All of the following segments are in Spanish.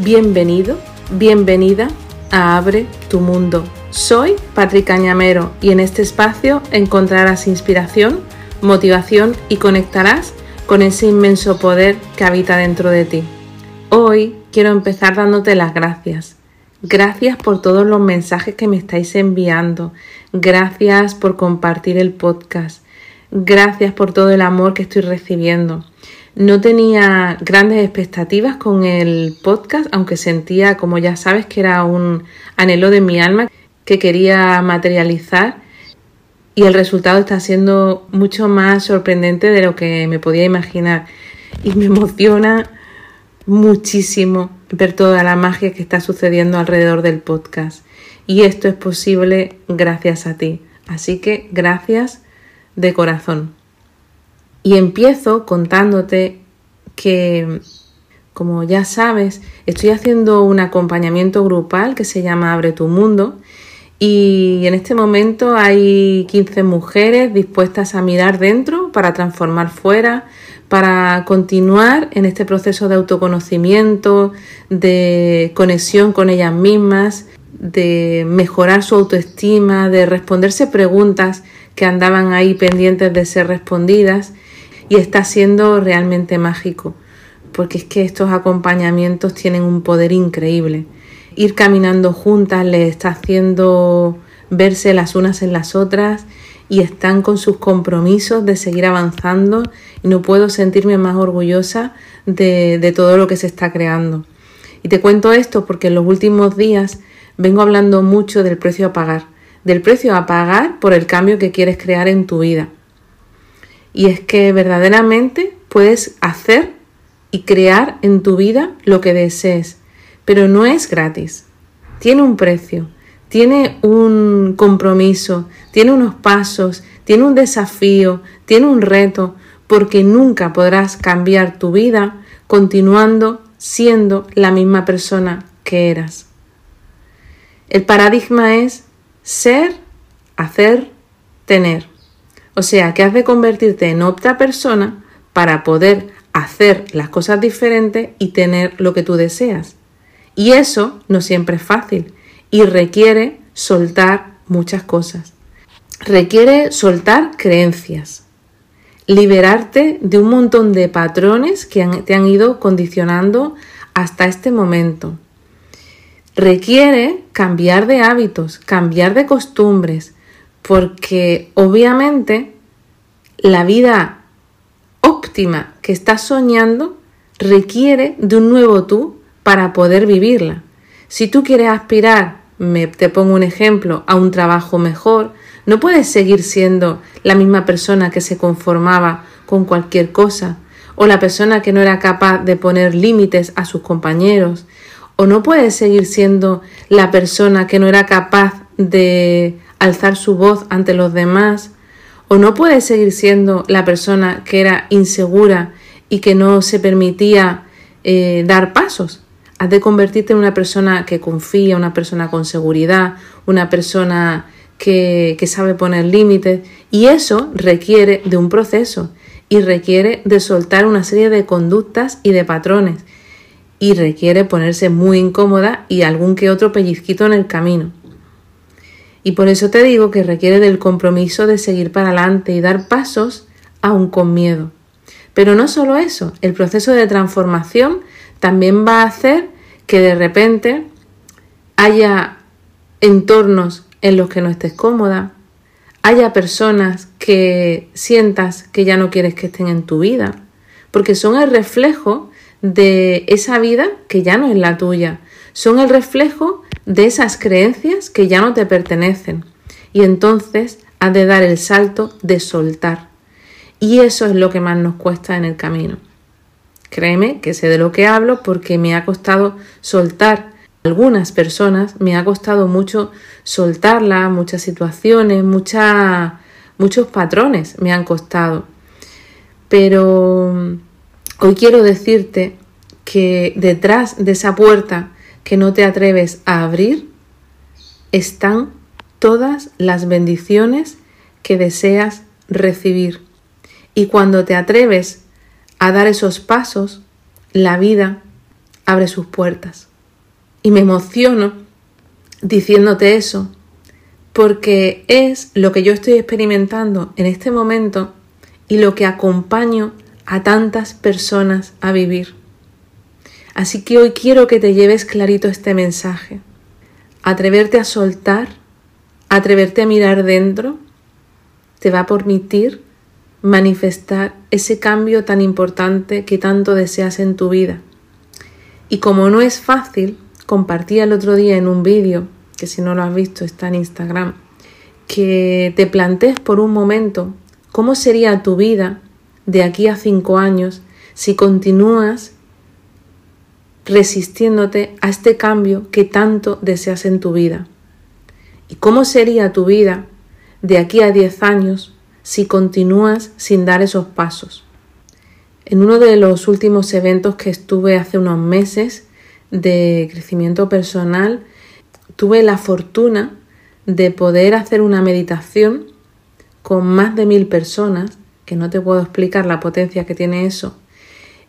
Bienvenido, bienvenida a Abre tu Mundo. Soy Patrick Cañamero y en este espacio encontrarás inspiración, motivación y conectarás con ese inmenso poder que habita dentro de ti. Hoy quiero empezar dándote las gracias. Gracias por todos los mensajes que me estáis enviando. Gracias por compartir el podcast. Gracias por todo el amor que estoy recibiendo. No tenía grandes expectativas con el podcast, aunque sentía, como ya sabes, que era un anhelo de mi alma que quería materializar y el resultado está siendo mucho más sorprendente de lo que me podía imaginar y me emociona muchísimo ver toda la magia que está sucediendo alrededor del podcast y esto es posible gracias a ti. Así que gracias de corazón. Y empiezo contándote que, como ya sabes, estoy haciendo un acompañamiento grupal que se llama Abre tu Mundo. Y en este momento hay 15 mujeres dispuestas a mirar dentro para transformar fuera, para continuar en este proceso de autoconocimiento, de conexión con ellas mismas, de mejorar su autoestima, de responderse preguntas que andaban ahí pendientes de ser respondidas y está siendo realmente mágico, porque es que estos acompañamientos tienen un poder increíble. Ir caminando juntas les está haciendo verse las unas en las otras y están con sus compromisos de seguir avanzando y no puedo sentirme más orgullosa de, de todo lo que se está creando. Y te cuento esto porque en los últimos días vengo hablando mucho del precio a pagar, del precio a pagar por el cambio que quieres crear en tu vida. Y es que verdaderamente puedes hacer y crear en tu vida lo que desees, pero no es gratis. Tiene un precio, tiene un compromiso, tiene unos pasos, tiene un desafío, tiene un reto, porque nunca podrás cambiar tu vida continuando siendo la misma persona que eras. El paradigma es ser, hacer, tener. O sea, que has de convertirte en otra persona para poder hacer las cosas diferentes y tener lo que tú deseas. Y eso no siempre es fácil y requiere soltar muchas cosas. Requiere soltar creencias, liberarte de un montón de patrones que te han ido condicionando hasta este momento. Requiere cambiar de hábitos, cambiar de costumbres, porque obviamente la vida óptima que estás soñando requiere de un nuevo tú para poder vivirla. Si tú quieres aspirar, me, te pongo un ejemplo, a un trabajo mejor, no puedes seguir siendo la misma persona que se conformaba con cualquier cosa, o la persona que no era capaz de poner límites a sus compañeros, o no puedes seguir siendo la persona que no era capaz de alzar su voz ante los demás, o no puedes seguir siendo la persona que era insegura y que no se permitía eh, dar pasos. Has de convertirte en una persona que confía, una persona con seguridad, una persona que, que sabe poner límites y eso requiere de un proceso y requiere de soltar una serie de conductas y de patrones y requiere ponerse muy incómoda y algún que otro pellizquito en el camino. Y por eso te digo que requiere del compromiso de seguir para adelante y dar pasos aún con miedo. Pero no solo eso, el proceso de transformación también va a hacer que de repente haya entornos en los que no estés cómoda, haya personas que sientas que ya no quieres que estén en tu vida, porque son el reflejo de esa vida que ya no es la tuya, son el reflejo de esas creencias que ya no te pertenecen. Y entonces has de dar el salto de soltar. Y eso es lo que más nos cuesta en el camino. Créeme que sé de lo que hablo porque me ha costado soltar algunas personas, me ha costado mucho soltarlas, muchas situaciones, muchos patrones me han costado. Pero mm, hoy quiero decirte que detrás de esa puerta que no te atreves a abrir, están todas las bendiciones que deseas recibir. Y cuando te atreves a dar esos pasos, la vida abre sus puertas. Y me emociono diciéndote eso, porque es lo que yo estoy experimentando en este momento y lo que acompaño a tantas personas a vivir. Así que hoy quiero que te lleves clarito este mensaje. Atreverte a soltar, atreverte a mirar dentro, te va a permitir manifestar ese cambio tan importante que tanto deseas en tu vida. Y como no es fácil, compartí el otro día en un vídeo, que si no lo has visto está en Instagram, que te plantees por un momento cómo sería tu vida de aquí a cinco años si continúas resistiéndote a este cambio que tanto deseas en tu vida. ¿Y cómo sería tu vida de aquí a diez años si continúas sin dar esos pasos. En uno de los últimos eventos que estuve hace unos meses de crecimiento personal, tuve la fortuna de poder hacer una meditación con más de mil personas, que no te puedo explicar la potencia que tiene eso,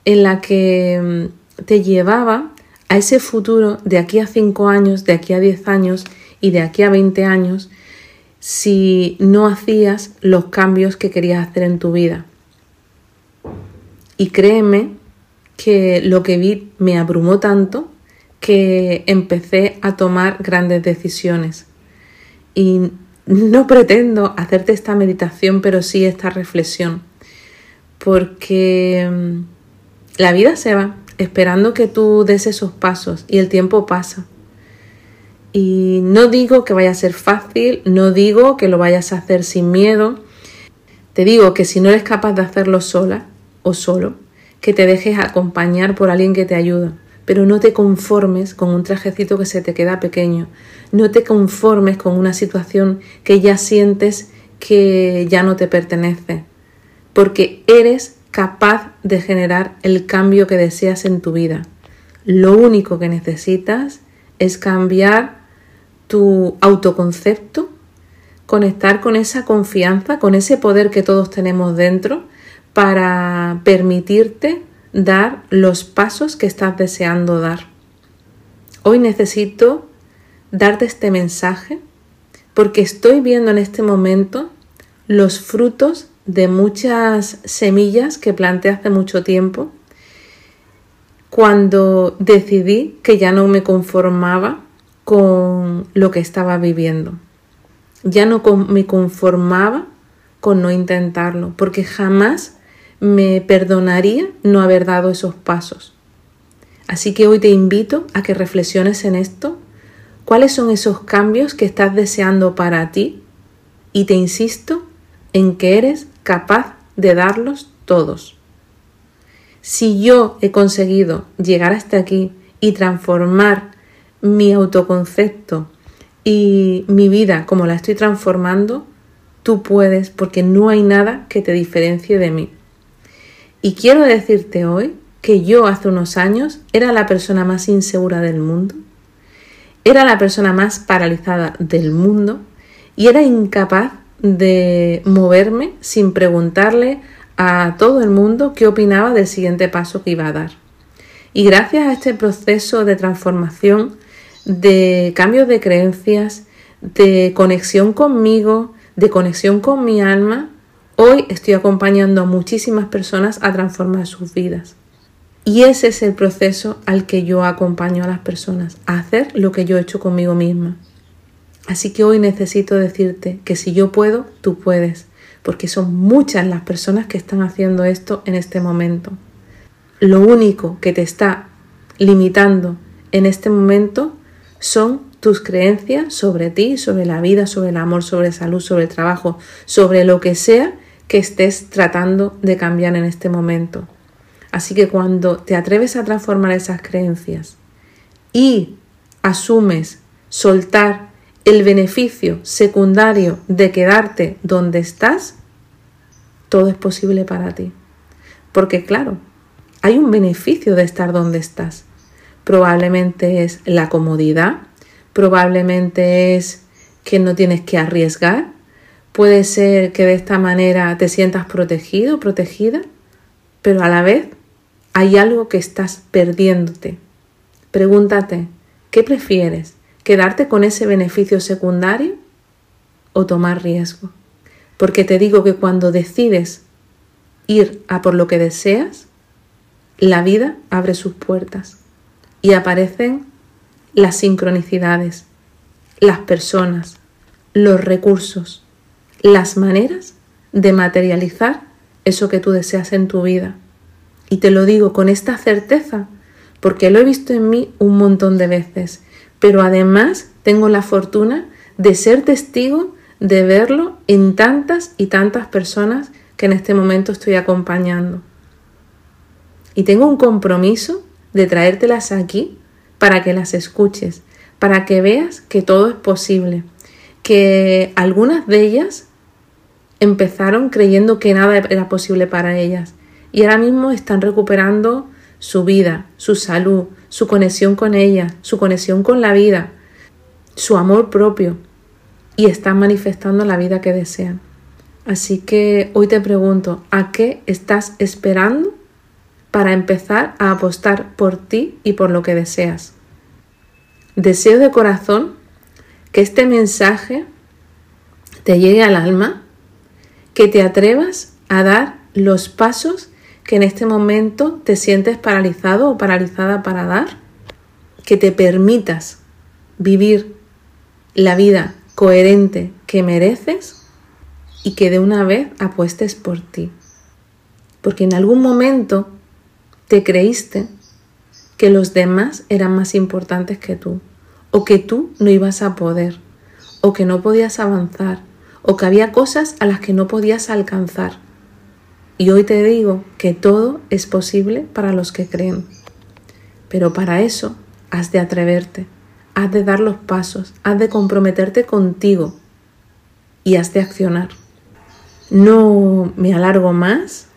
en la que mm, te llevaba a ese futuro de aquí a cinco años, de aquí a diez años y de aquí a veinte años, si no hacías los cambios que querías hacer en tu vida. Y créeme que lo que vi me abrumó tanto que empecé a tomar grandes decisiones. Y no pretendo hacerte esta meditación, pero sí esta reflexión, porque mm, la vida se va esperando que tú des esos pasos y el tiempo pasa. Y no digo que vaya a ser fácil, no digo que lo vayas a hacer sin miedo. Te digo que si no eres capaz de hacerlo sola o solo, que te dejes acompañar por alguien que te ayuda. Pero no te conformes con un trajecito que se te queda pequeño. No te conformes con una situación que ya sientes que ya no te pertenece. Porque eres capaz de generar el cambio que deseas en tu vida. Lo único que necesitas es cambiar tu autoconcepto, conectar con esa confianza, con ese poder que todos tenemos dentro para permitirte dar los pasos que estás deseando dar. Hoy necesito darte este mensaje porque estoy viendo en este momento los frutos de muchas semillas que planté hace mucho tiempo cuando decidí que ya no me conformaba con lo que estaba viviendo. Ya no me conformaba con no intentarlo, porque jamás me perdonaría no haber dado esos pasos. Así que hoy te invito a que reflexiones en esto, cuáles son esos cambios que estás deseando para ti y te insisto en que eres capaz de darlos todos. Si yo he conseguido llegar hasta aquí y transformar mi autoconcepto y mi vida como la estoy transformando, tú puedes porque no hay nada que te diferencie de mí. Y quiero decirte hoy que yo hace unos años era la persona más insegura del mundo, era la persona más paralizada del mundo y era incapaz de moverme sin preguntarle a todo el mundo qué opinaba del siguiente paso que iba a dar. Y gracias a este proceso de transformación de cambios de creencias, de conexión conmigo, de conexión con mi alma, hoy estoy acompañando a muchísimas personas a transformar sus vidas. Y ese es el proceso al que yo acompaño a las personas, a hacer lo que yo he hecho conmigo misma. Así que hoy necesito decirte que si yo puedo, tú puedes, porque son muchas las personas que están haciendo esto en este momento. Lo único que te está limitando en este momento son tus creencias sobre ti, sobre la vida, sobre el amor, sobre salud, sobre el trabajo, sobre lo que sea que estés tratando de cambiar en este momento. Así que cuando te atreves a transformar esas creencias y asumes soltar el beneficio secundario de quedarte donde estás, todo es posible para ti. Porque claro, hay un beneficio de estar donde estás probablemente es la comodidad, probablemente es que no tienes que arriesgar, puede ser que de esta manera te sientas protegido, protegida, pero a la vez hay algo que estás perdiéndote Pregúntate, ¿qué prefieres? ¿Quedarte con ese beneficio secundario o tomar riesgo? Porque te digo que cuando decides ir a por lo que deseas, la vida abre sus puertas y aparecen las sincronicidades, las personas, los recursos, las maneras de materializar eso que tú deseas en tu vida. Y te lo digo con esta certeza, porque lo he visto en mí un montón de veces, pero además tengo la fortuna de ser testigo de verlo en tantas y tantas personas que en este momento estoy acompañando. Y tengo un compromiso de traértelas aquí para que las escuches, para que veas que todo es posible, que algunas de ellas empezaron creyendo que nada era posible para ellas y ahora mismo están recuperando su vida, su salud, su conexión con ella, su conexión con la vida, su amor propio y están manifestando la vida que desean. Así que hoy te pregunto, ¿a qué estás esperando para empezar a apostar por ti y por lo que deseas? Deseo de corazón que este mensaje te llegue al alma, que te atrevas a dar los pasos que en este momento te sientes paralizado o paralizada para dar, que te permitas vivir la vida coherente que mereces y que de una vez apuestes por ti. Porque en algún momento te creíste que los demás eran más importantes que tú, o que tú no ibas a poder, o que no podías avanzar, o que había cosas a las que no podías alcanzar. Y hoy te digo que todo es posible para los que creen. Pero para eso has de atreverte, has de dar los pasos, has de comprometerte contigo y has de accionar. No me alargo más.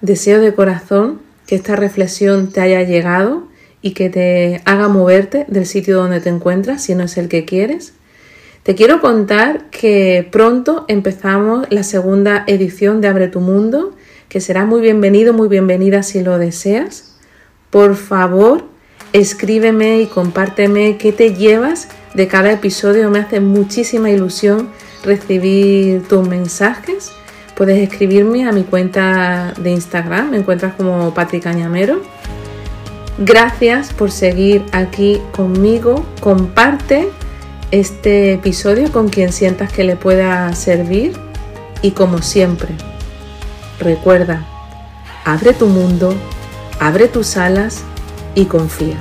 Deseo de corazón que esta reflexión te haya llegado y que te haga moverte del sitio donde te encuentras si no es el que quieres. Te quiero contar que pronto empezamos la segunda edición de Abre tu Mundo, que será muy bienvenido, muy bienvenida si lo deseas. Por favor, escríbeme y compárteme qué te llevas de cada episodio. Me hace muchísima ilusión recibir tus mensajes Puedes escribirme a mi cuenta de Instagram, me encuentras como Patrick Cañamero. Gracias por seguir aquí conmigo. Comparte este episodio con quien sientas que le pueda servir. Y como siempre, recuerda, abre tu mundo, abre tus alas y confía.